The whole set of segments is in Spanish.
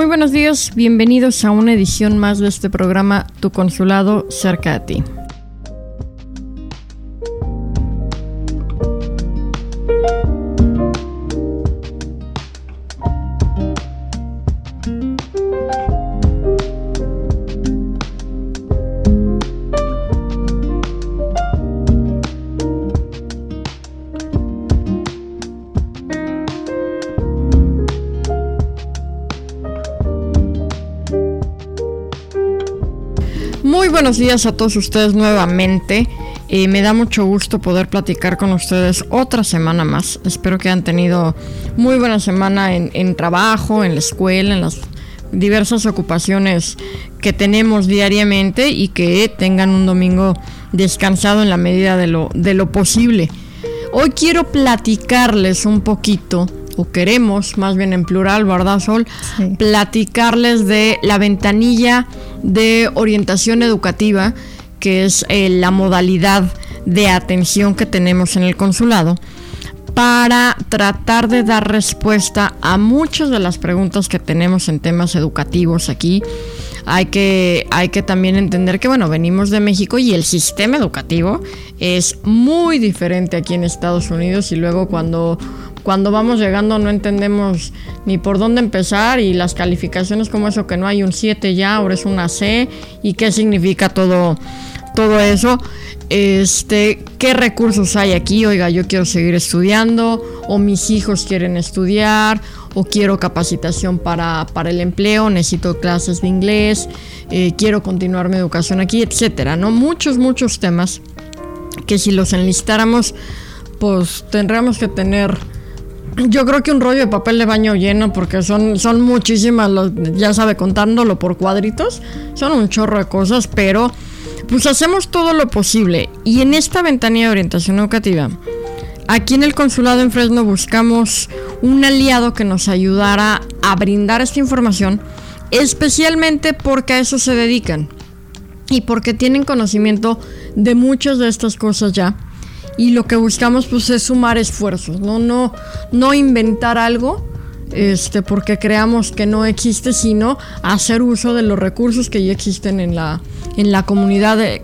Muy buenos días, bienvenidos a una edición más de este programa Tu Consulado cerca de ti. Buenos días a todos ustedes nuevamente. Eh, me da mucho gusto poder platicar con ustedes otra semana más. Espero que hayan tenido muy buena semana en, trabajo, en la escuela, en las diversas ocupaciones que tenemos diariamente y que tengan un domingo descansado en la medida de lo, de lo posible. Hoy quiero platicarles un poquito o queremos, más bien en plural, ¿verdad, Sol? Platicarles de la ventanilla de orientación educativa, que es eh, la modalidad de atención que tenemos en el consulado, para tratar de dar respuesta a muchas de las preguntas que tenemos en temas educativos aquí. Hay que, hay que también entender que, bueno, venimos de México y el sistema educativo es muy diferente aquí en Estados Unidos y luego cuando cuando vamos llegando no entendemos ni por dónde empezar y las calificaciones como eso que no hay un 7 ya, ahora es una C y qué significa todo, todo eso. Este, qué recursos hay aquí, oiga, yo quiero seguir estudiando, o mis hijos quieren estudiar, o quiero capacitación para, para el empleo, necesito clases de inglés, eh, quiero continuar mi educación aquí, etcétera, ¿no? Muchos, muchos temas que si los enlistáramos, pues tendríamos que tener yo creo que un rollo de papel de baño lleno, porque son, son muchísimas, ya sabe, contándolo por cuadritos, son un chorro de cosas, pero pues hacemos todo lo posible. Y en esta ventanilla de orientación educativa, aquí en el consulado en Fresno buscamos un aliado que nos ayudara a brindar esta información, especialmente porque a eso se dedican y porque tienen conocimiento de muchas de estas cosas ya y lo que buscamos pues es sumar esfuerzos, no, no, no inventar algo este, porque creamos que no existe, sino hacer uso de los recursos que ya existen en la, en la comunidad, de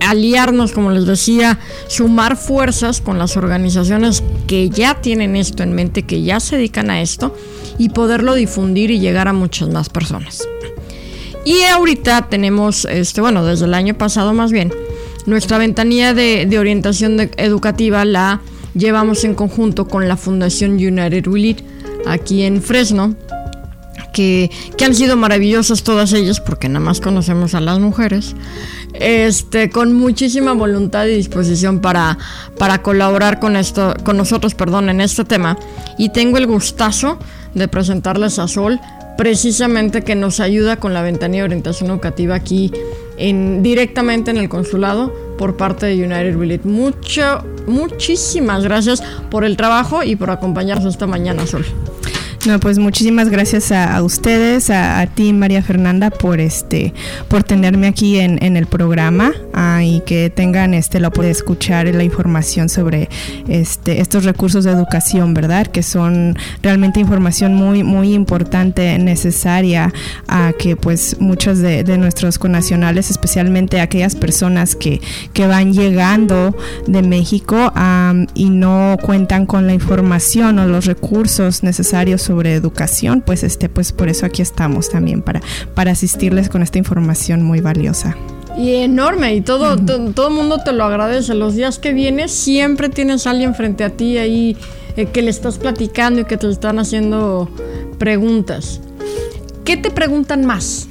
aliarnos, como les decía, sumar fuerzas con las organizaciones que ya tienen esto en mente, que ya se dedican a esto, y poderlo difundir y llegar a muchas más personas. Y ahorita tenemos, este, bueno, desde el año pasado más bien, nuestra ventanilla de, orientación educativa la llevamos en conjunto con la Fundación United We aquí en Fresno. Que, han sido maravillosas todas ellas, porque nada más conocemos a las mujeres, este, con muchísima voluntad y disposición para, para colaborar con, esto, con nosotros perdón, en este tema. Y tengo el gustazo de presentarles a Sol, precisamente que nos ayuda con la ventanilla de orientación educativa aquí directamente en el consulado por parte de United Relate. Mucho, muchísimas gracias por el trabajo y por acompañarnos esta mañana, Sol. No, pues muchísimas gracias a, ustedes, a, ti María Fernanda por este, por tenerme aquí en, el programa ah, y que tengan este la de escuchar la información sobre este estos recursos de educación, ¿verdad? Que son realmente información muy muy importante, necesaria a que pues muchos de, nuestros conacionales, especialmente aquellas personas que, que van llegando de México y no cuentan con la información o los recursos necesarios sobre sobre educación, pues este, pues por eso aquí estamos también para, para asistirles con esta información muy valiosa. Y enorme, y todo, todo el mundo te lo agradece. Los días que vienes siempre tienes a alguien frente a ti ahí eh, que le estás platicando y que te están haciendo preguntas. ¿Qué te preguntan más?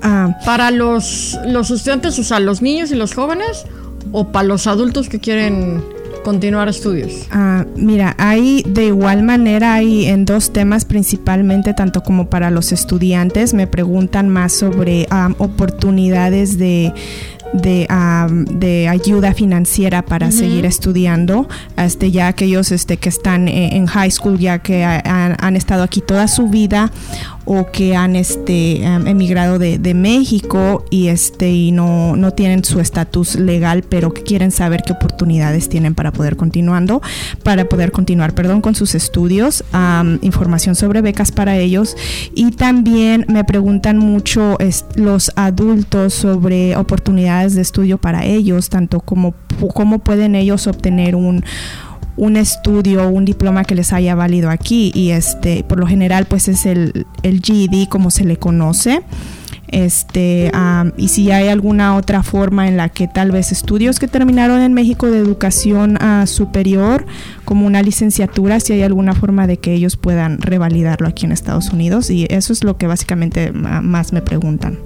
Ah. ¿Para los, los estudiantes, o sea, los niños y los jóvenes? ¿O para los adultos que quieren continuar estudios? Ah, mira, hay de igual manera, hay en dos temas principalmente, tanto como para los estudiantes, me preguntan más sobre oportunidades de de, ayuda financiera para seguir estudiando, este, ya aquellos este, que están en, high school, ya que han, estado aquí toda su vida o que han este, em, emigrado de, de, México y, este, y no, no tienen su estatus legal, pero que quieren saber qué oportunidades tienen para poder continuando, para poder continuar, perdón, con sus estudios, información sobre becas para ellos. Y también me preguntan mucho los adultos sobre oportunidades de estudio para ellos, tanto como cómo pueden ellos obtener un un estudio, un diploma que les haya valido aquí. Y este por lo general pues es el, el GED como se le conoce. Este y si hay alguna otra forma en la que tal vez estudios que terminaron en México de educación uh, superior como una licenciatura si hay alguna forma de que ellos puedan revalidarlo aquí en Estados Unidos. Y eso es lo que básicamente más me preguntan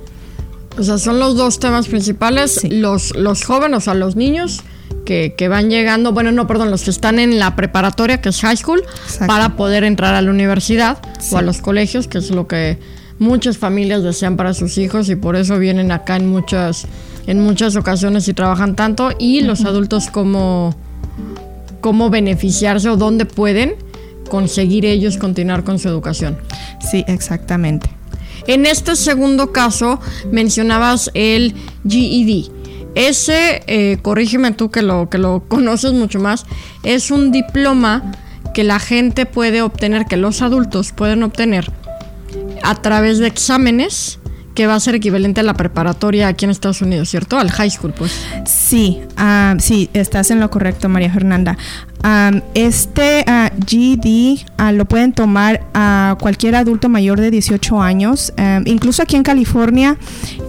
o sea son los dos temas principales los los jóvenes o sea los niños que, van llegando, bueno, no, perdón, los que están en la preparatoria, que es high school, para poder entrar a la universidad o a los colegios, que es lo que muchas familias desean para sus hijos y por eso vienen acá en muchas, en muchas ocasiones y trabajan tanto. Y los adultos cómo, cómo beneficiarse o dónde pueden conseguir ellos continuar con su educación. Sí, exactamente. En este segundo caso mencionabas el GED. Ese, eh, corrígeme tú que lo, que lo conoces mucho más, es un diploma que la gente puede obtener, que los adultos pueden obtener a través de exámenes que va a ser equivalente a la preparatoria aquí en Estados Unidos, ¿cierto? Al high school, pues. Sí, ah, sí, estás en lo correcto, María Fernanda este uh, GED lo pueden tomar a cualquier adulto mayor de 18 años. incluso aquí en California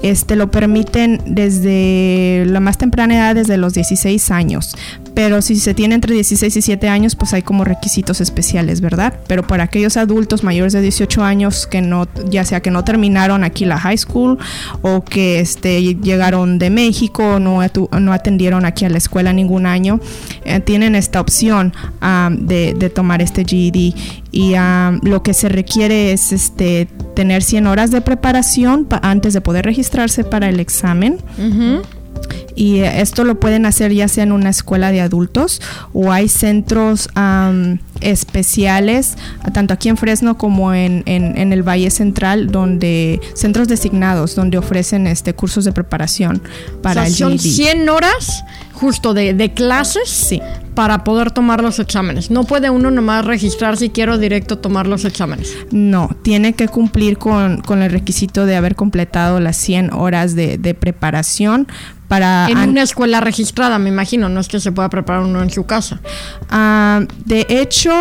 este, lo permiten desde la más temprana edad, desde los 16 años. Pero si se tiene entre 16 y 7 años, pues hay como requisitos especiales, ¿verdad? Pero para aquellos adultos mayores de 18 años que no, ya sea que no terminaron aquí la high school o que este, llegaron de México o no, no atendieron aquí a la escuela ningún año, eh, tienen esta opción de, tomar este GED y lo que se requiere es este, tener 100 horas de preparación antes de poder registrarse para el examen. Y esto lo pueden hacer ya sea en una escuela de adultos o hay centros especiales, tanto aquí en Fresno como en, en, el Valle Central, donde centros designados, donde ofrecen este cursos de preparación para el son 100 horas justo de, de clases sí. para poder tomar los exámenes. No puede uno nomás registrar si quiero directo tomar los exámenes. No, tiene que cumplir con, con el requisito de haber completado las 100 horas de, de preparación para... En una escuela registrada, me imagino, no es que se pueda preparar uno en su casa. Ah, de hecho,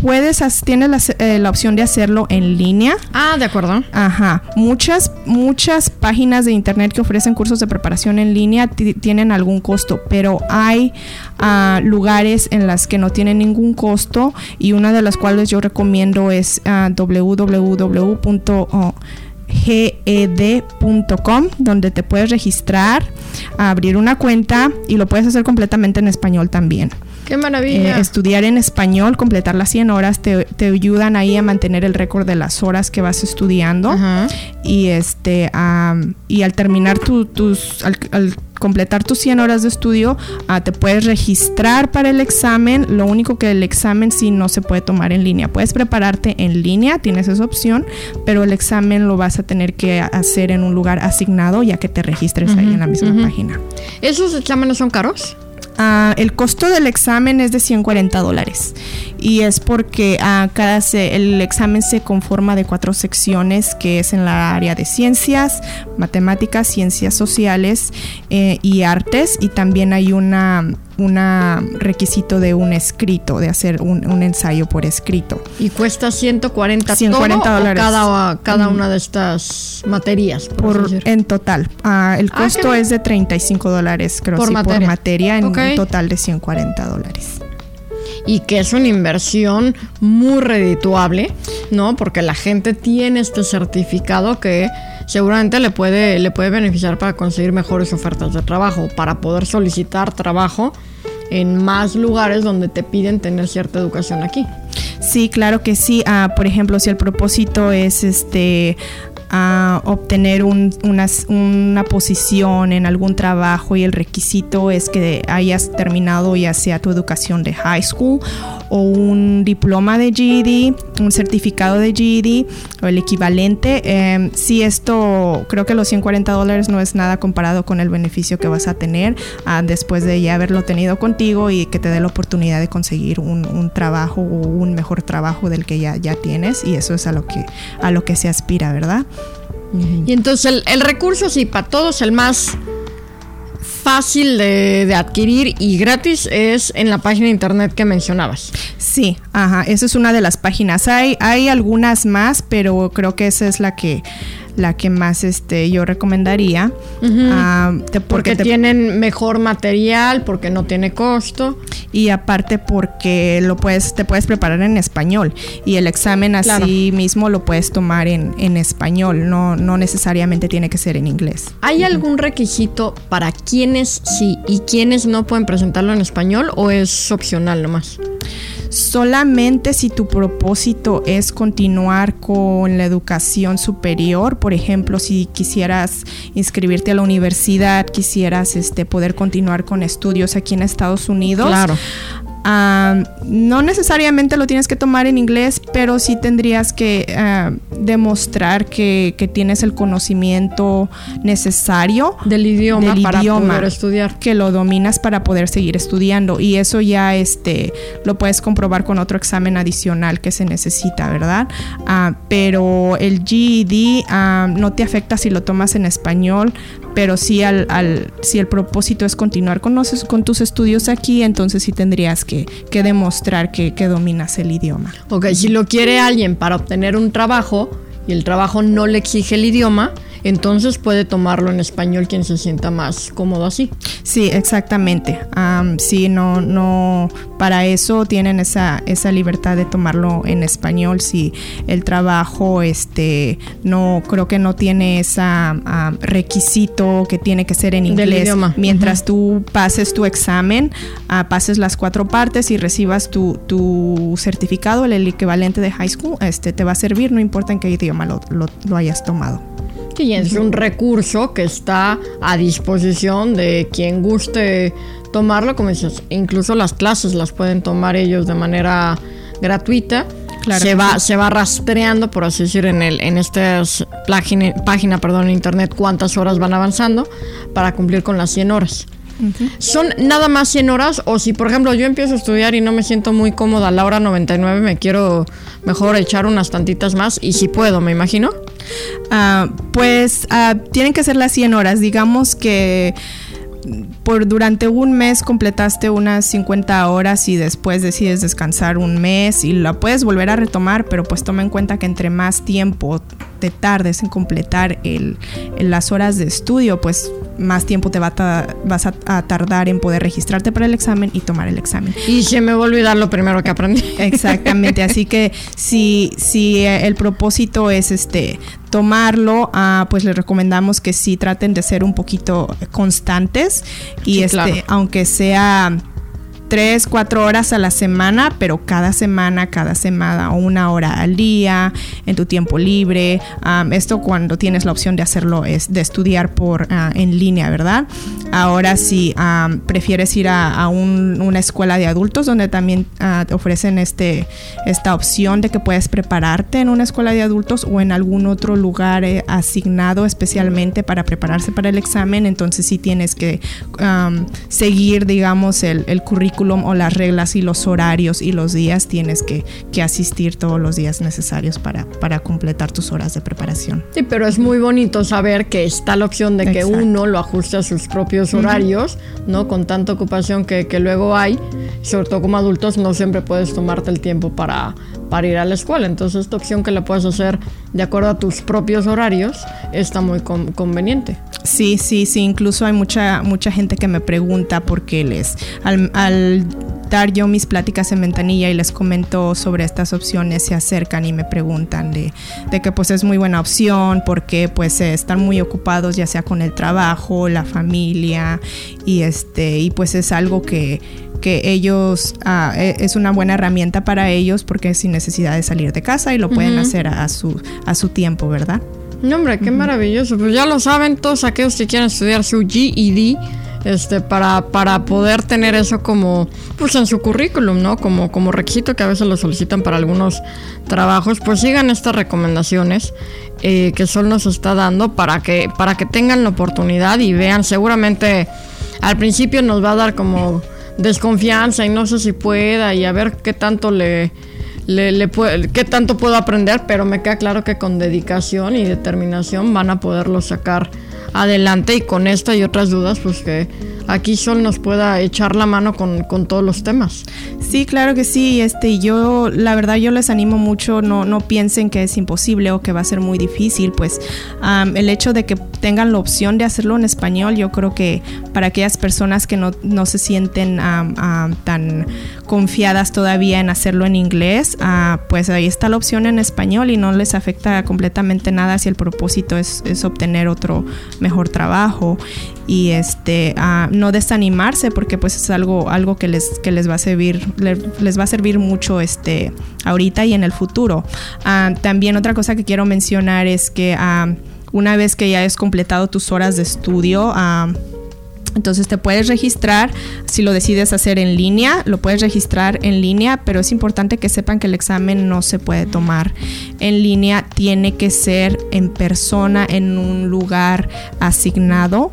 puedes, tienes eh, la, opción de hacerlo en línea. Ah, de acuerdo. Ajá. Muchas, muchas páginas de internet que ofrecen cursos de preparación en línea tienen algún costo, pero hay ah, lugares en las que no tienen ningún costo y una de las cuales yo recomiendo es uh, ged.com donde te puedes registrar, abrir una cuenta y lo puedes hacer completamente en español también. ¡Qué maravilla! Eh, estudiar en español, completar las 100 horas, te, ayudan ahí a mantener el récord de las horas que vas estudiando. Y este y al terminar tus, al, completar tus 100 horas de estudio, ah, te puedes registrar para el examen. Lo único que el examen sí no se puede tomar en línea. Puedes prepararte en línea, tienes esa opción, pero el examen lo vas a tener que hacer en un lugar asignado ya que te registres ahí en la misma página. ¿Esos exámenes son caros? El costo del examen es de 140 dólares y es porque uh, cada el examen se conforma de cuatro secciones que es en la área de ciencias, matemáticas, ciencias sociales eh, y artes y también hay una un requisito de un escrito, de hacer un, ensayo por escrito. ¿Y cuesta 140, 140 dólares cada, cada una de estas materias? Por, en total. Ah, el ah, costo es de 35 dólares, creo, por, materia. por materia, en un total de 140 dólares y que es una inversión muy redituable, ¿no? Porque la gente tiene este certificado que seguramente le puede, le puede beneficiar para conseguir mejores ofertas de trabajo, para poder solicitar trabajo en más lugares donde te piden tener cierta educación aquí. Sí, claro que sí. Ah, por ejemplo, si el propósito es este a obtener una, una, posición en algún trabajo y el requisito es que hayas terminado ya sea tu educación de high school o un diploma de GED, un certificado de GED o el equivalente. Eh, si esto, creo que los 140 dólares no es nada comparado con el beneficio que vas a tener ah, después de ya haberlo tenido contigo y que te dé la oportunidad de conseguir un, trabajo o un mejor trabajo del que ya, ya tienes y eso es a lo que, a lo que se aspira, ¿verdad? Y entonces el, el recurso, sí, para todos el más fácil de, adquirir y gratis es en la página de internet que mencionabas. Sí, ajá, esa es una de las páginas. Hay, hay algunas más, pero creo que esa es la que la que más este yo recomendaría ah, porque, tienen mejor material porque no tiene costo. Y aparte porque lo puedes te puedes preparar en español y el examen así mismo lo puedes tomar en, en, español no no necesariamente tiene que ser en inglés. Hay algún requisito para quienes sí y quienes no pueden presentarlo en español o es opcional nomás solamente si tu propósito es continuar con la educación superior, por ejemplo, si quisieras inscribirte a la universidad, quisieras este, poder continuar con estudios aquí en Estados Unidos. Claro no necesariamente lo tienes que tomar en inglés, pero sí tendrías que ah, demostrar que, tienes el conocimiento necesario del idioma para poder estudiar. Que lo dominas para poder seguir estudiando. Y eso ya este, lo puedes comprobar con otro examen adicional que se necesita, ¿verdad? Ah, pero el GED ah, no te afecta si lo tomas en español, pero sí al, al, si el propósito es continuar con, con tus estudios aquí, entonces sí tendrías que, que demostrar que, que, dominas el idioma. Ok, si lo quiere alguien para obtener un trabajo y el trabajo no le exige el idioma, entonces puede tomarlo en español quien se sienta más cómodo así. Sí, exactamente. sí, no, no, para eso tienen esa, esa libertad de tomarlo en español. Si el trabajo, este, no, creo que no tiene ese requisito que tiene que ser en inglés. Mientras tú pases tu examen, ah, pases las cuatro partes y recibas tu, tu certificado, el, equivalente de high school, este, te va a servir, no importa en qué idioma lo, lo hayas tomado y es un recurso que está a disposición de quien guste tomarlo, como dices, incluso las clases las pueden tomar ellos de manera gratuita. se va, se va rastreando, por así decir, en el, en esta página, página, perdón, en internet cuántas horas van avanzando para cumplir con las 100 horas. ¿Son nada más 100 horas? O si, por ejemplo, yo empiezo a estudiar y no me siento muy cómoda a la hora 99, me quiero mejor echar unas tantitas más y si puedo, me imagino. Ah, pues ah, tienen que ser las 100 horas. Digamos que por durante un mes completaste unas 50 horas y después decides descansar un mes y la puedes volver a retomar, pero pues toma en cuenta que entre más tiempo te tardes en completar el, las horas de estudio, pues más tiempo te va vas a, tardar en poder registrarte para el examen y tomar el examen. Y se me va a olvidar lo primero que aprendí. Exactamente, así que si, si el propósito es este tomarlo, ah, pues les recomendamos que sí traten de ser un poquito constantes y este, aunque sea tres, cuatro horas a la semana, pero cada semana, cada semana, una hora al día, en tu tiempo libre. esto cuando tienes la opción de hacerlo es de estudiar por ah, en línea, ¿verdad? Ahora si prefieres ir a, una escuela de adultos donde también ah, te ofrecen este, esta opción de que puedes prepararte en una escuela de adultos o en algún otro lugar eh, asignado especialmente para prepararse para el examen, entonces sí tienes que seguir, digamos, el, el currículum o las reglas y los horarios y los días, tienes que, asistir todos los días necesarios para, para completar tus horas de preparación. Sí, pero es muy bonito saber que está la opción de que uno lo ajuste a sus propios horarios, ¿no? Con tanta ocupación que, que luego hay, sobre todo como adultos, no siempre puedes tomarte el tiempo para, para ir a la escuela. Entonces esta opción que la puedes hacer de acuerdo a tus propios horarios está muy conveniente. Sí, sí, sí. Incluso hay mucha, mucha gente que me pregunta por qué les... Al, al dar yo mis pláticas en ventanilla y les comento sobre estas opciones, se acercan y me preguntan de, de que pues es muy buena opción porque pues están muy ocupados ya sea con el trabajo, la familia y este y pues es algo que que ellos ah, e, es una buena herramienta para ellos porque es sin necesidad de salir de casa y lo pueden hacer a, su, a su tiempo, ¿verdad? No, hombre, qué maravilloso. Pues ya lo saben todos aquellos que quieran estudiar su GED este, para, para poder tener eso como, pues en su currículum, ¿no? Como, como requisito que a veces lo solicitan para algunos trabajos, pues sigan estas recomendaciones eh, que Sol nos está dando para que, para que tengan la oportunidad y vean, seguramente al principio nos va a dar como desconfianza y no sé si pueda y a ver qué tanto le, qué tanto puedo aprender, pero me queda claro que con dedicación y determinación van a poderlo sacar adelante y con esta y otras dudas, pues que aquí Sol nos pueda echar la mano con, todos los temas. Sí, claro que sí. Este, yo, la verdad, yo les animo mucho, no, no piensen que es imposible o que va a ser muy difícil. Pues el hecho de que tengan la opción de hacerlo en español, yo creo que para aquellas personas que no, se sienten tan confiadas todavía en hacerlo en inglés, ah, pues ahí está la opción en español y no les afecta completamente nada si el propósito es, es obtener otro mejor trabajo y este no desanimarse porque pues es algo algo que les que les va a servir les, va a servir mucho este ahorita y en el futuro. Ah, también otra cosa que quiero mencionar es que ah, una vez que ya has completado tus horas de estudio ah, entonces te puedes registrar, si lo decides hacer en línea, lo puedes registrar en línea, pero es importante que sepan que el examen no se puede tomar en línea, tiene que ser en persona, en un lugar asignado,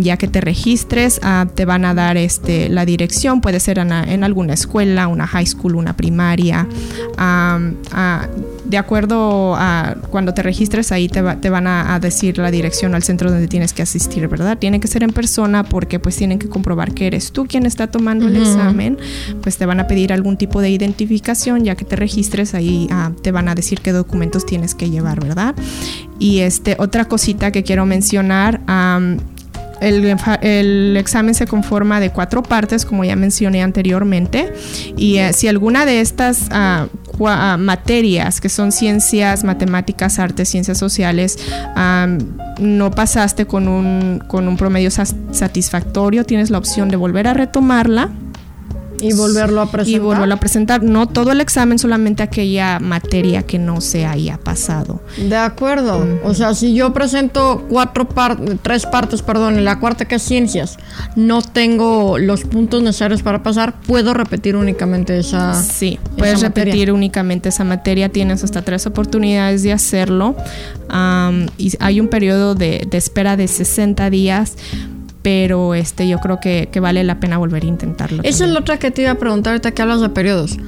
ya que te registres, te van a dar este, la dirección, puede ser en, alguna escuela, una high school, una primaria. De acuerdo a cuando te registres, ahí te, te van a, a decir la dirección al centro donde tienes que asistir, ¿verdad? Tiene que ser en persona porque pues tienen que comprobar que eres tú quien está tomando el examen, pues te van a pedir algún tipo de identificación, ya que te registres ahí ah, te van a decir qué documentos tienes que llevar, ¿verdad? Y este, otra cosita que quiero mencionar, el, examen se conforma de cuatro partes, como ya mencioné anteriormente, y eh, si alguna de estas uh, materias, que son ciencias, matemáticas, artes, ciencias sociales, no pasaste con un, con un promedio satisfactorio, tienes la opción de volver a retomarla y volverlo a presentar. Y volverlo a presentar. No todo el examen, solamente aquella materia que no se haya pasado. De acuerdo. O sea, si yo presento cuatro partes, tres partes, perdón, en la cuarta que es ciencias, no tengo los puntos necesarios para pasar, puedo repetir únicamente esa. Sí, puedes repetir únicamente esa materia. Tienes hasta tres oportunidades de hacerlo. y hay un periodo de, de espera de 60 días pero este yo creo que, vale la pena volver a intentarlo. Esa es la otra que te iba a preguntar ahorita que hablas de periodos.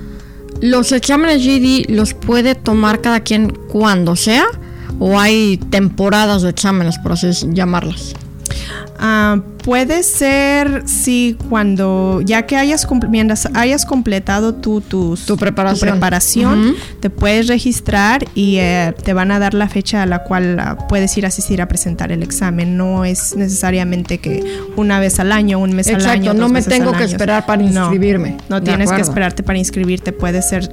¿Los exámenes GD los puede tomar cada quien cuando sea? ¿O hay temporadas de exámenes, por así llamarlas? Ah, puede ser si cuando ya que hayas, hayas completado tu, tu preparación, te puedes registrar y eh, te van a dar la fecha a la cual ah, puedes ir a asistir a presentar el examen. No es necesariamente que una vez al año, un mes al año. no me tengo que esperar para inscribirme. No, tienes que esperarte para inscribirte. Puede ser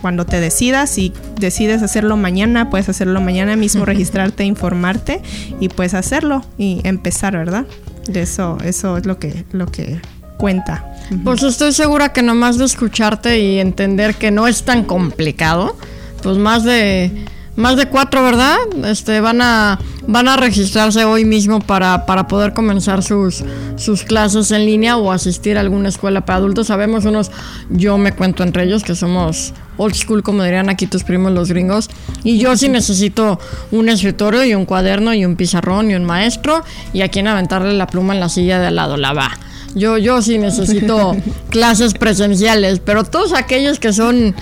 cuando te decidas. Si decides hacerlo mañana, puedes hacerlo mañana mismo, registrarte, informarte y puedes hacerlo y empezar, ¿verdad? De eso, eso es lo que, lo que cuenta. Pues estoy segura que nomás de escucharte y entender que no es tan complicado, pues más de más de cuatro, ¿verdad? Este van a van a registrarse hoy mismo para, para poder comenzar sus, sus clases en línea o asistir a alguna escuela para adultos. Sabemos unos, yo me cuento entre ellos que somos old school, como dirían aquí tus primos los gringos. Y yo sí necesito un escritorio y un cuaderno y un pizarrón y un maestro y a quien aventarle la pluma en la silla de al lado, la va. Yo, yo sí necesito clases presenciales, pero todos aquellos que son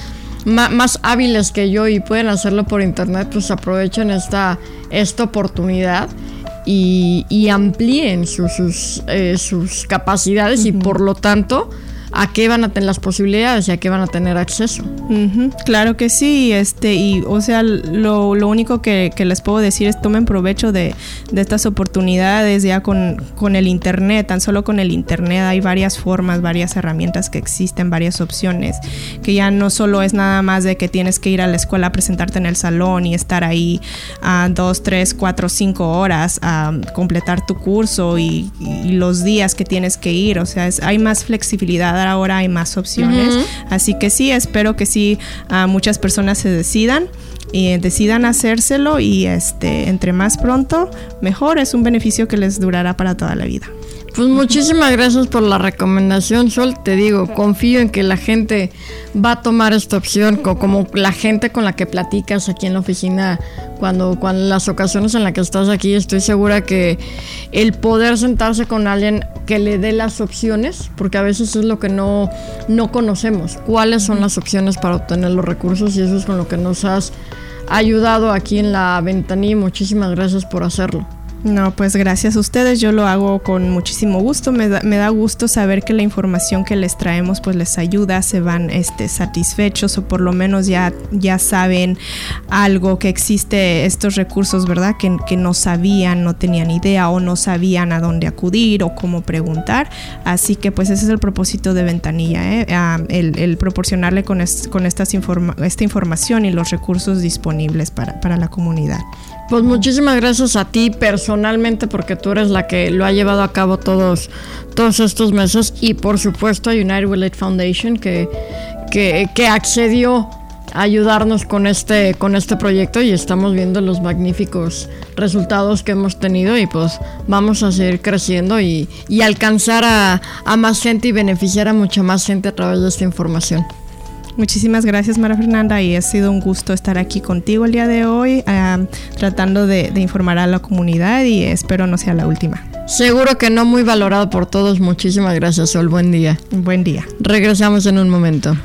más hábiles que yo y pueden hacerlo por internet, pues aprovechen esta, esta oportunidad y, amplíen sus, sus, eh, sus capacidades y por lo tanto a qué van a tener las posibilidades y a qué van a tener acceso. Claro que sí, este, y o sea, lo, lo único que, les puedo decir es tomen provecho de, estas oportunidades ya con, con, el internet, tan solo con el internet hay varias formas, varias herramientas que existen, varias opciones, que ya no solo es nada más de que tienes que ir a la escuela a presentarte en el salón y estar ahí a dos, tres, cuatro, cinco horas a completar tu curso y, los días que tienes que ir, o sea, hay más flexibilidad ahora hay más opciones. Así que sí, espero que sí muchas personas se decidan y decidan hacérselo y este entre más pronto mejor es un beneficio que les durará para toda la vida. Pues muchísimas gracias por la recomendación, Sol. Te digo, confío en que la gente va a tomar esta opción, como la gente con la que platicas aquí en la oficina, cuando, cuando las ocasiones en las que estás aquí, estoy segura que el poder sentarse con alguien que le dé las opciones, porque a veces es lo que no, no conocemos, cuáles son las opciones para obtener los recursos y eso es con lo que nos has ayudado aquí en la ventanilla. Muchísimas gracias por hacerlo. No, pues gracias a ustedes, yo lo hago con muchísimo gusto, me da, gusto saber que la información que les traemos pues les ayuda, se van este, satisfechos o por lo menos ya, ya saben algo que existe estos recursos, ¿verdad? Que, que no sabían, no tenían idea o no sabían a dónde acudir o cómo preguntar. Así que pues ese es el propósito de Ventanilla, ¿eh? Ah, el, proporcionarle con, con estas esta información y los recursos disponibles para, para la comunidad. Pues muchísimas gracias a ti personalmente porque tú eres la que lo ha llevado a cabo todos, todos estos meses. Y por supuesto a United Way Foundation que, que, accedió a ayudarnos con este, con este proyecto. Y estamos viendo los magníficos resultados que hemos tenido. Y pues vamos a seguir creciendo y, y alcanzar a, a más gente y beneficiar a mucha más gente a través de esta información. Muchísimas gracias, Mara Fernanda, y ha sido un gusto estar aquí contigo el día de hoy, tratando de, informar a la comunidad y espero no sea la última. Seguro que no muy valorado por todos. Muchísimas gracias, Sol. Buen día. Buen día. Regresamos en un momento.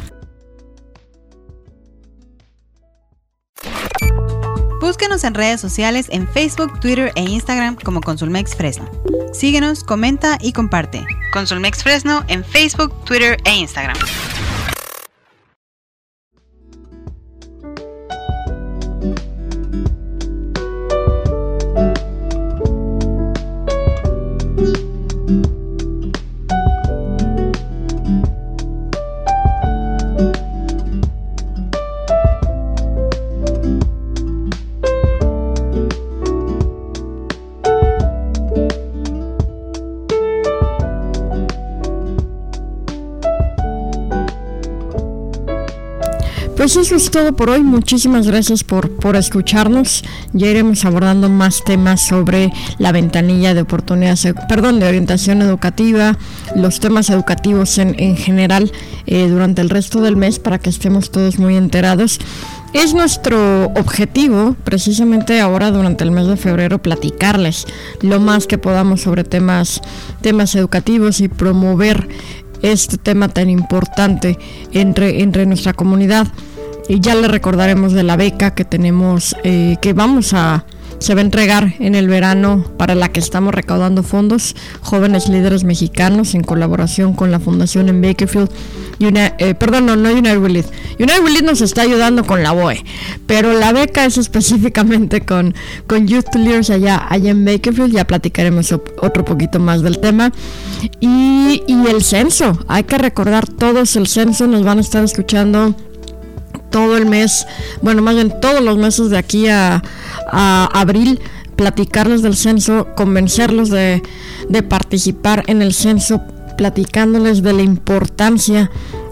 Búsquenos en redes sociales en Facebook, Twitter e Instagram como Consulmex Fresno. Síguenos, comenta y comparte. Consulmex Fresno en Facebook, Twitter e Instagram. Eso es todo por hoy. Muchísimas gracias por, por escucharnos. Ya iremos abordando más temas sobre la ventanilla de oportunidades, perdón, de orientación educativa, los temas educativos en, en general eh, durante el resto del mes para que estemos todos muy enterados. Es nuestro objetivo, precisamente ahora durante el mes de febrero, platicarles lo más que podamos sobre temas, temas educativos y promover este tema tan importante entre, entre nuestra comunidad. Y ya le recordaremos de la beca que tenemos, eh, que vamos a, se va a entregar en el verano para la que estamos recaudando fondos, jóvenes líderes mexicanos en colaboración con la Fundación en Bakerfield. Eh, perdón, no, no United Relief. United Relief nos está ayudando con la BOE, pero la beca es específicamente con, con Youth Leaders allá, allá en Bakerfield. Ya platicaremos otro poquito más del tema. Y, y el censo, hay que recordar todos el censo, nos van a estar escuchando todo el mes, bueno, más bien todos los meses de aquí a, abril, platicarles del censo, convencerlos de, participar en el censo, platicándoles de la importancia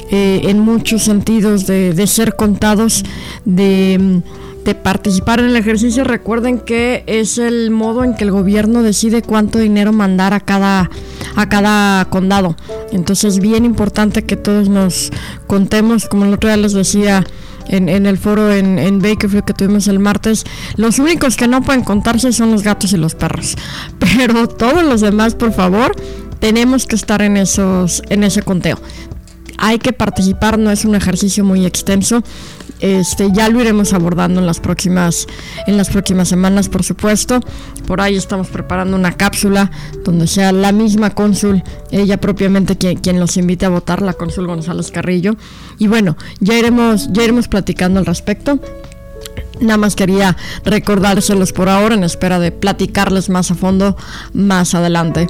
eh, en muchos sentidos de, ser contados, de, de, participar en el ejercicio. Recuerden que es el modo en que el gobierno decide cuánto dinero mandar a cada, a cada condado. Entonces es bien importante que todos nos contemos, como el otro día les decía, en, el foro en, en, Bakerfield que tuvimos el martes, los únicos que no pueden contarse son los gatos y los perros. Pero todos los demás, por favor, tenemos que estar en, esos, en ese conteo. Hay que participar, no es un ejercicio muy extenso. Este, ya lo iremos abordando en las próximas en las próximas semanas, por supuesto. Por ahí estamos preparando una cápsula donde sea la misma cónsul, ella propiamente quien, los invite a votar, la cónsul González Carrillo. Y bueno, ya iremos ya iremos platicando al respecto. Nada más quería recordárselos por ahora en espera de platicarles más a fondo más adelante.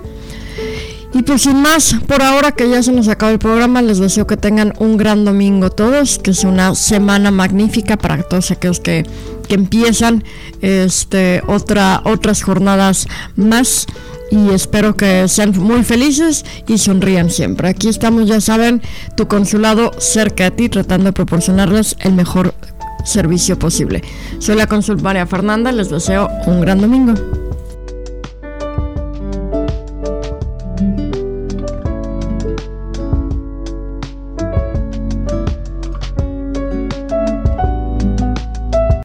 Y pues sin más, por ahora que ya se nos acaba el programa, les deseo que tengan un gran domingo todos, que es una semana magnífica para todos aquellos que, que empiezan este, otra, otras jornadas más y espero que sean muy felices y sonrían siempre. Aquí estamos, ya saben, tu consulado cerca de ti tratando de proporcionarles el mejor servicio posible. Soy la consul María Fernanda, les deseo un gran domingo.